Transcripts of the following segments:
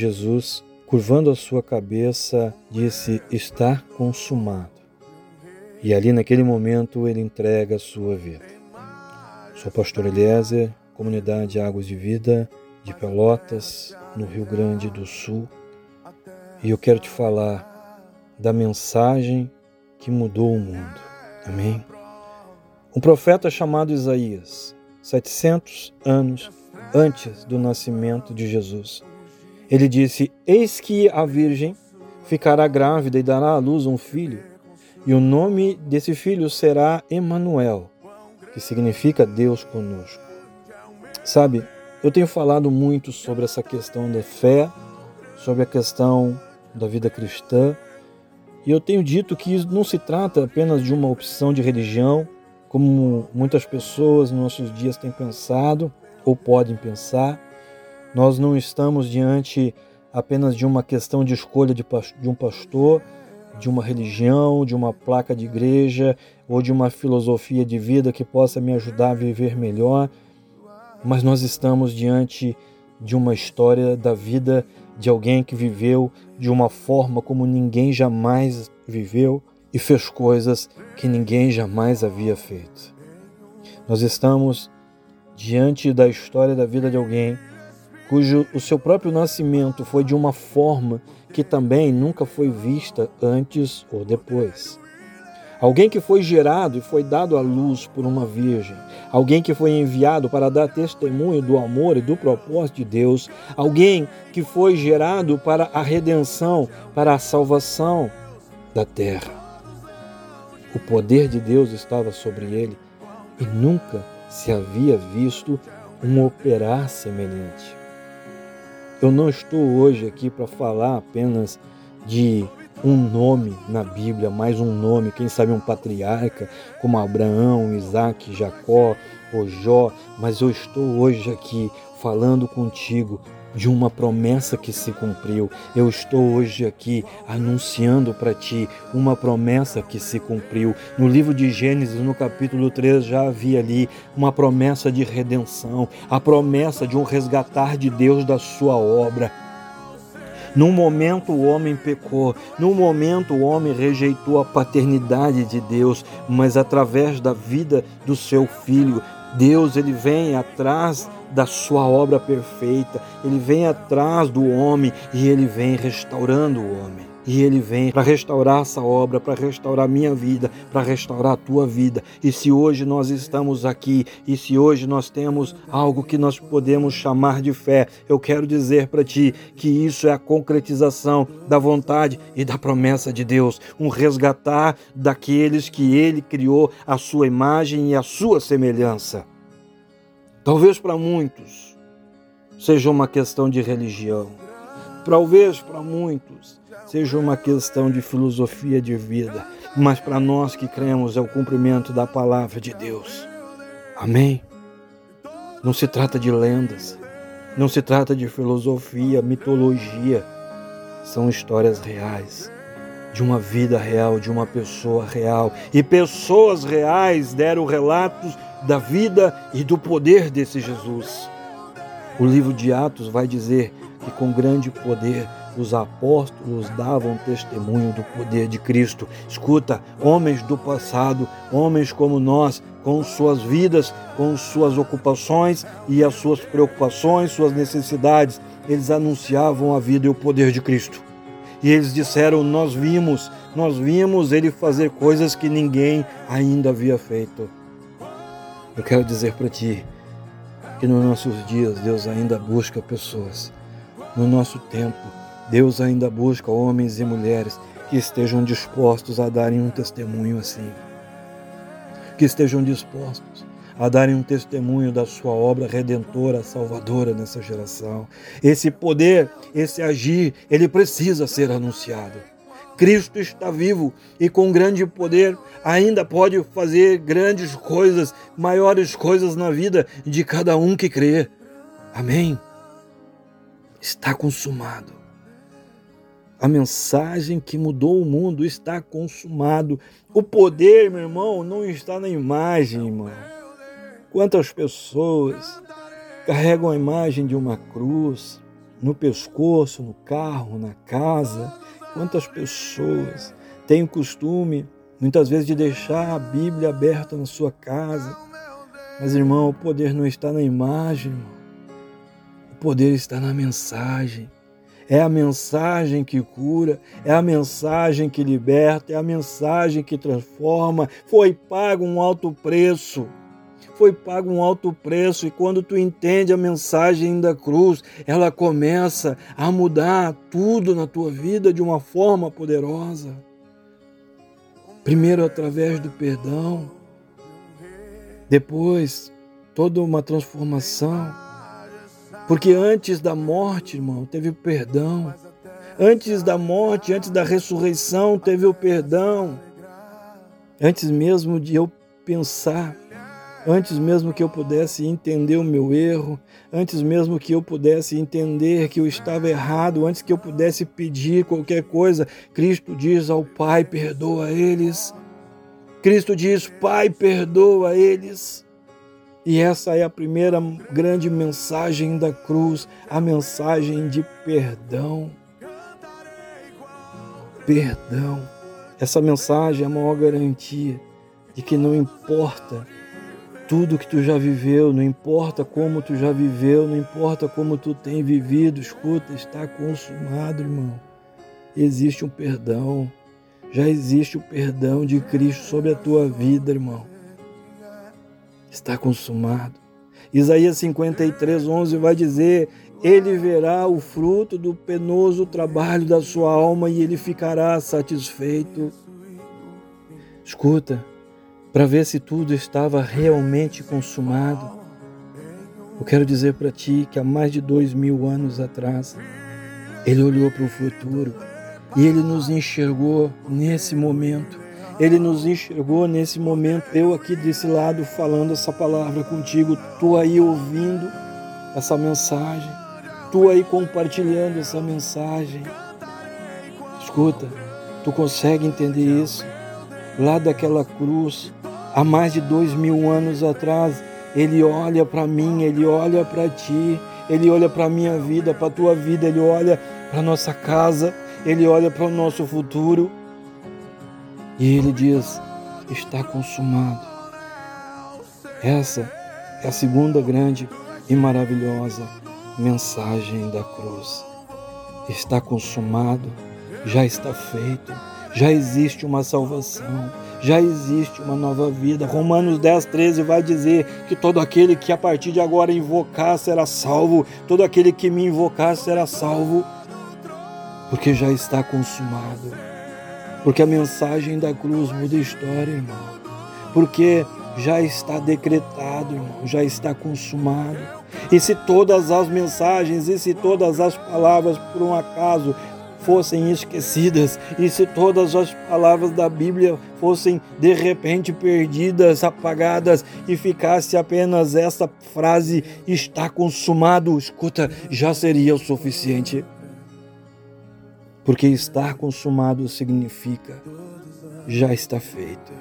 Jesus, curvando a sua cabeça, disse: Está consumado. E ali naquele momento ele entrega a sua vida. Sou pastor Eliezer, comunidade Águas de Vida de Pelotas, no Rio Grande do Sul, e eu quero te falar da mensagem que mudou o mundo. Amém? Um profeta chamado Isaías, 700 anos antes do nascimento de Jesus, ele disse: Eis que a Virgem ficará grávida e dará à luz um filho e o nome desse filho será Emanuel, que significa Deus conosco. Sabe, eu tenho falado muito sobre essa questão da fé, sobre a questão da vida cristã, e eu tenho dito que isso não se trata apenas de uma opção de religião, como muitas pessoas nos nossos dias têm pensado ou podem pensar. Nós não estamos diante apenas de uma questão de escolha de um pastor, de uma religião, de uma placa de igreja ou de uma filosofia de vida que possa me ajudar a viver melhor, mas nós estamos diante de uma história da vida de alguém que viveu de uma forma como ninguém jamais viveu e fez coisas que ninguém jamais havia feito. Nós estamos diante da história da vida de alguém cujo o seu próprio nascimento foi de uma forma que também nunca foi vista antes ou depois. Alguém que foi gerado e foi dado à luz por uma virgem. Alguém que foi enviado para dar testemunho do amor e do propósito de Deus. Alguém que foi gerado para a redenção, para a salvação da terra. O poder de Deus estava sobre ele e nunca se havia visto um operar semelhante. Eu não estou hoje aqui para falar apenas de um nome na Bíblia, mais um nome, quem sabe um patriarca como Abraão, Isaac, Jacó ou Jó, mas eu estou hoje aqui falando contigo de uma promessa que se cumpriu. Eu estou hoje aqui anunciando para ti uma promessa que se cumpriu. No livro de Gênesis, no capítulo 3, já havia ali uma promessa de redenção, a promessa de um resgatar de Deus da sua obra. Num momento o homem pecou, num momento o homem rejeitou a paternidade de Deus, mas através da vida do seu filho, Deus ele vem atrás da sua obra perfeita. Ele vem atrás do homem e ele vem restaurando o homem. E ele vem para restaurar essa obra, para restaurar minha vida, para restaurar a tua vida. E se hoje nós estamos aqui, e se hoje nós temos algo que nós podemos chamar de fé, eu quero dizer para ti que isso é a concretização da vontade e da promessa de Deus, um resgatar daqueles que ele criou a sua imagem e a sua semelhança. Talvez para muitos seja uma questão de religião. Talvez para muitos seja uma questão de filosofia de vida. Mas para nós que cremos é o cumprimento da palavra de Deus. Amém? Não se trata de lendas. Não se trata de filosofia, mitologia. São histórias reais de uma vida real, de uma pessoa real. E pessoas reais deram relatos da vida e do poder desse Jesus. O livro de Atos vai dizer que com grande poder os apóstolos davam testemunho do poder de Cristo. Escuta, homens do passado, homens como nós, com suas vidas, com suas ocupações e as suas preocupações, suas necessidades, eles anunciavam a vida e o poder de Cristo. E eles disseram: Nós vimos, nós vimos ele fazer coisas que ninguém ainda havia feito. Eu quero dizer para ti que nos nossos dias Deus ainda busca pessoas. No nosso tempo, Deus ainda busca homens e mulheres que estejam dispostos a darem um testemunho assim. Que estejam dispostos a darem um testemunho da sua obra redentora, salvadora nessa geração. Esse poder, esse agir, ele precisa ser anunciado. Cristo está vivo e com grande poder ainda pode fazer grandes coisas, maiores coisas na vida de cada um que crê. Amém. Está consumado. A mensagem que mudou o mundo está consumado. O poder, meu irmão, não está na imagem, irmão. Quantas pessoas carregam a imagem de uma cruz, no pescoço, no carro, na casa. Quantas pessoas têm o costume, muitas vezes, de deixar a Bíblia aberta na sua casa. Mas, irmão, o poder não está na imagem, irmão. o poder está na mensagem. É a mensagem que cura, é a mensagem que liberta, é a mensagem que transforma. Foi pago um alto preço. Foi pago um alto preço, e quando tu entende a mensagem da cruz, ela começa a mudar tudo na tua vida de uma forma poderosa. Primeiro através do perdão, depois toda uma transformação porque antes da morte, irmão, teve perdão. Antes da morte, antes da ressurreição, teve o perdão. Antes mesmo de eu pensar, antes mesmo que eu pudesse entender o meu erro, antes mesmo que eu pudesse entender que eu estava errado, antes que eu pudesse pedir qualquer coisa, Cristo diz ao Pai: perdoa eles. Cristo diz: Pai, perdoa eles. E essa é a primeira grande mensagem da cruz, a mensagem de perdão. Perdão. Essa mensagem é a maior garantia de que não importa tudo que tu já viveu, não importa como tu já viveu, não importa como tu tem vivido, escuta, está consumado, irmão. Existe um perdão. Já existe o perdão de Cristo sobre a tua vida, irmão está consumado. Isaías 53, 11 vai dizer: Ele verá o fruto do penoso trabalho da sua alma e ele ficará satisfeito. Escuta, para ver se tudo estava realmente consumado. Eu quero dizer para ti que há mais de dois mil anos atrás, Ele olhou para o futuro e Ele nos enxergou nesse momento ele nos enxergou nesse momento. Eu aqui desse lado falando essa palavra contigo, tu aí ouvindo essa mensagem, tu aí compartilhando essa mensagem. Escuta, tu consegue entender isso? Lá daquela cruz, há mais de dois mil anos atrás, ele olha para mim, ele olha para ti, ele olha para a minha vida, para a tua vida, ele olha para nossa casa, ele olha para o nosso futuro. E ele diz: está consumado. Essa é a segunda grande e maravilhosa mensagem da cruz. Está consumado, já está feito, já existe uma salvação, já existe uma nova vida. Romanos 10, 13 vai dizer que todo aquele que a partir de agora invocar será salvo, todo aquele que me invocar será salvo, porque já está consumado. Porque a mensagem da cruz muda a história, irmão. Porque já está decretado, irmão, já está consumado. E se todas as mensagens, e se todas as palavras, por um acaso, fossem esquecidas, e se todas as palavras da Bíblia fossem de repente perdidas, apagadas, e ficasse apenas essa frase: está consumado, escuta, já seria o suficiente. Porque estar consumado significa já está feito.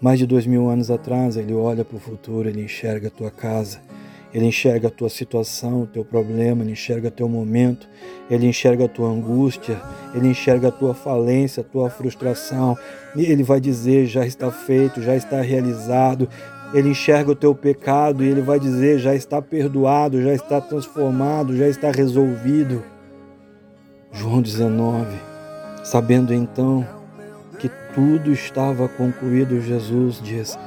Mais de dois mil anos atrás, ele olha para o futuro, ele enxerga a tua casa, ele enxerga a tua situação, o teu problema, ele enxerga teu momento, ele enxerga a tua angústia, ele enxerga a tua falência, a tua frustração, e ele vai dizer: já está feito, já está realizado. Ele enxerga o teu pecado e ele vai dizer: já está perdoado, já está transformado, já está resolvido. João 19, sabendo então que tudo estava concluído, Jesus diz: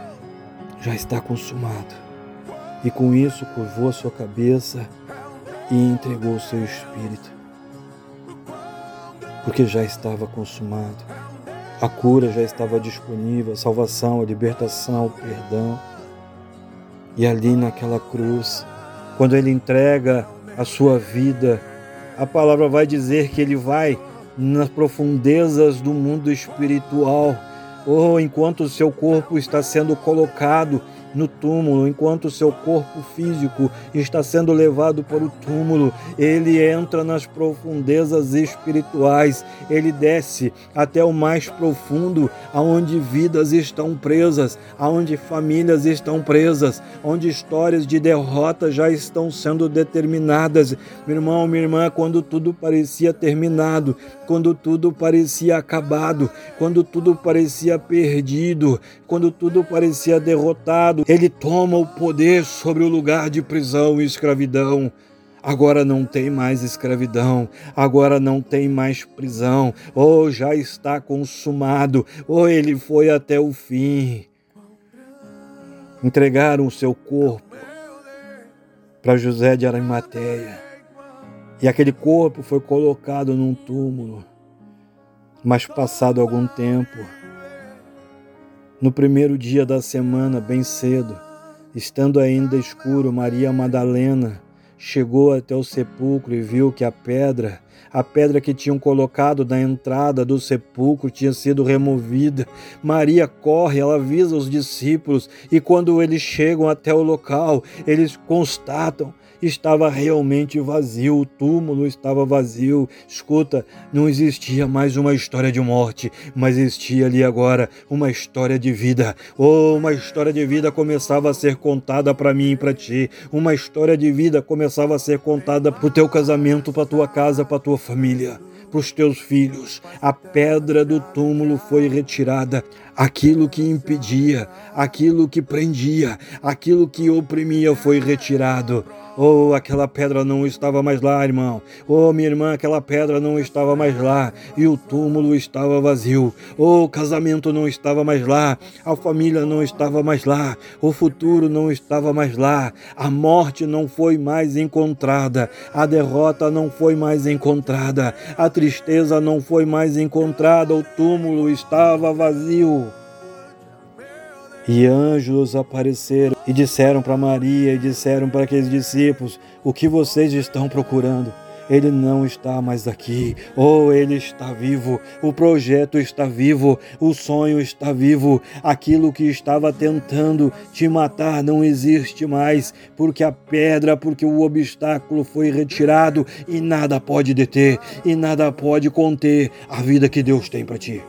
já está consumado. E com isso curvou a sua cabeça e entregou o seu espírito, porque já estava consumado. A cura já estava disponível, a salvação, a libertação, o perdão. E ali naquela cruz, quando ele entrega a sua vida a palavra vai dizer que ele vai nas profundezas do mundo espiritual, ou oh, enquanto o seu corpo está sendo colocado no túmulo, enquanto seu corpo físico está sendo levado para o túmulo, ele entra nas profundezas espirituais, ele desce até o mais profundo, aonde vidas estão presas, aonde famílias estão presas, onde histórias de derrota já estão sendo determinadas. Meu irmão, minha irmã, quando tudo parecia terminado, quando tudo parecia acabado, quando tudo parecia perdido, quando tudo parecia derrotado, ele toma o poder sobre o lugar de prisão e escravidão. Agora não tem mais escravidão, agora não tem mais prisão, ou oh, já está consumado, ou oh, ele foi até o fim. Entregaram o seu corpo para José de Arimateia, e aquele corpo foi colocado num túmulo. Mas passado algum tempo, no primeiro dia da semana, bem cedo, estando ainda escuro, Maria Madalena chegou até o sepulcro e viu que a pedra, a pedra que tinham colocado na entrada do sepulcro, tinha sido removida. Maria corre, ela avisa os discípulos e quando eles chegam até o local, eles constatam estava realmente vazio, o túmulo estava vazio. Escuta, não existia mais uma história de morte, mas existia ali agora uma história de vida. Oh, uma história de vida começava a ser contada para mim e para ti. Uma história de vida começava a ser contada para o teu casamento, para tua casa, para tua família para os teus filhos. A pedra do túmulo foi retirada. Aquilo que impedia, aquilo que prendia, aquilo que oprimia foi retirado. Oh, aquela pedra não estava mais lá, irmão. Oh, minha irmã, aquela pedra não estava mais lá. E o túmulo estava vazio. Oh, o casamento não estava mais lá. A família não estava mais lá. O futuro não estava mais lá. A morte não foi mais encontrada. A derrota não foi mais encontrada. A tristeza não foi mais encontrada. O túmulo estava vazio. E anjos apareceram e disseram para Maria e disseram para aqueles discípulos: O que vocês estão procurando? Ele não está mais aqui. Oh, ele está vivo. O projeto está vivo. O sonho está vivo. Aquilo que estava tentando te matar não existe mais, porque a pedra, porque o obstáculo foi retirado e nada pode deter e nada pode conter a vida que Deus tem para ti.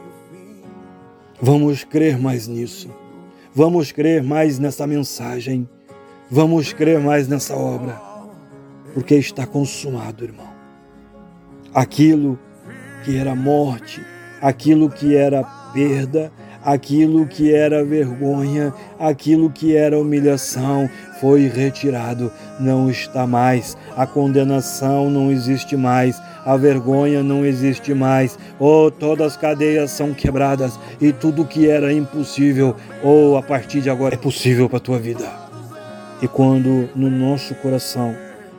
Vamos crer mais nisso. Vamos crer mais nessa mensagem. Vamos crer mais nessa obra. Porque está consumado, irmão. Aquilo que era morte, aquilo que era perda, aquilo que era vergonha, aquilo que era humilhação, foi retirado, não está mais. A condenação não existe mais a vergonha não existe mais. Oh, todas as cadeias são quebradas e tudo que era impossível, oh, a partir de agora é possível para a tua vida. E quando no nosso coração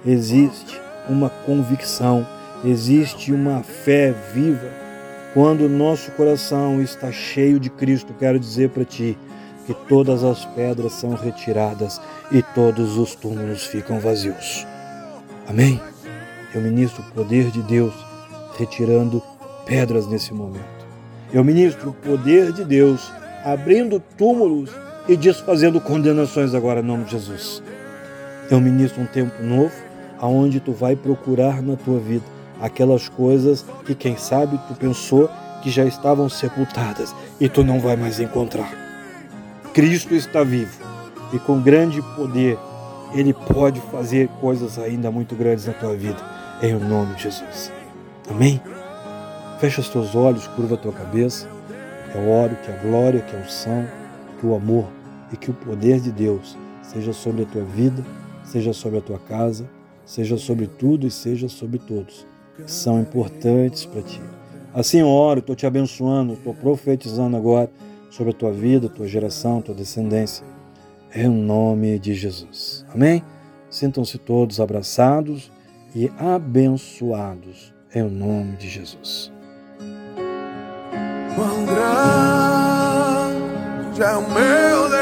existe uma convicção, existe uma fé viva, quando o nosso coração está cheio de Cristo, quero dizer para ti que todas as pedras são retiradas e todos os túmulos ficam vazios. Amém? Eu ministro o poder de Deus retirando pedras nesse momento. Eu ministro o poder de Deus abrindo túmulos e desfazendo condenações agora em nome de Jesus. Eu ministro um tempo novo aonde tu vai procurar na tua vida aquelas coisas que quem sabe tu pensou que já estavam sepultadas e tu não vai mais encontrar. Cristo está vivo e com grande poder ele pode fazer coisas ainda muito grandes na tua vida em nome de Jesus. Amém? Fecha os teus olhos, curva a tua cabeça. Eu oro que a glória, que a unção, que o amor e que o poder de Deus seja sobre a tua vida, seja sobre a tua casa, seja sobre tudo e seja sobre todos são importantes para ti. Assim eu oro, estou te abençoando, estou profetizando agora sobre a tua vida, tua geração, tua descendência, em nome de Jesus. Amém? Sintam-se todos abraçados e abençoados em nome de Jesus. Quão grande é o meu Deus.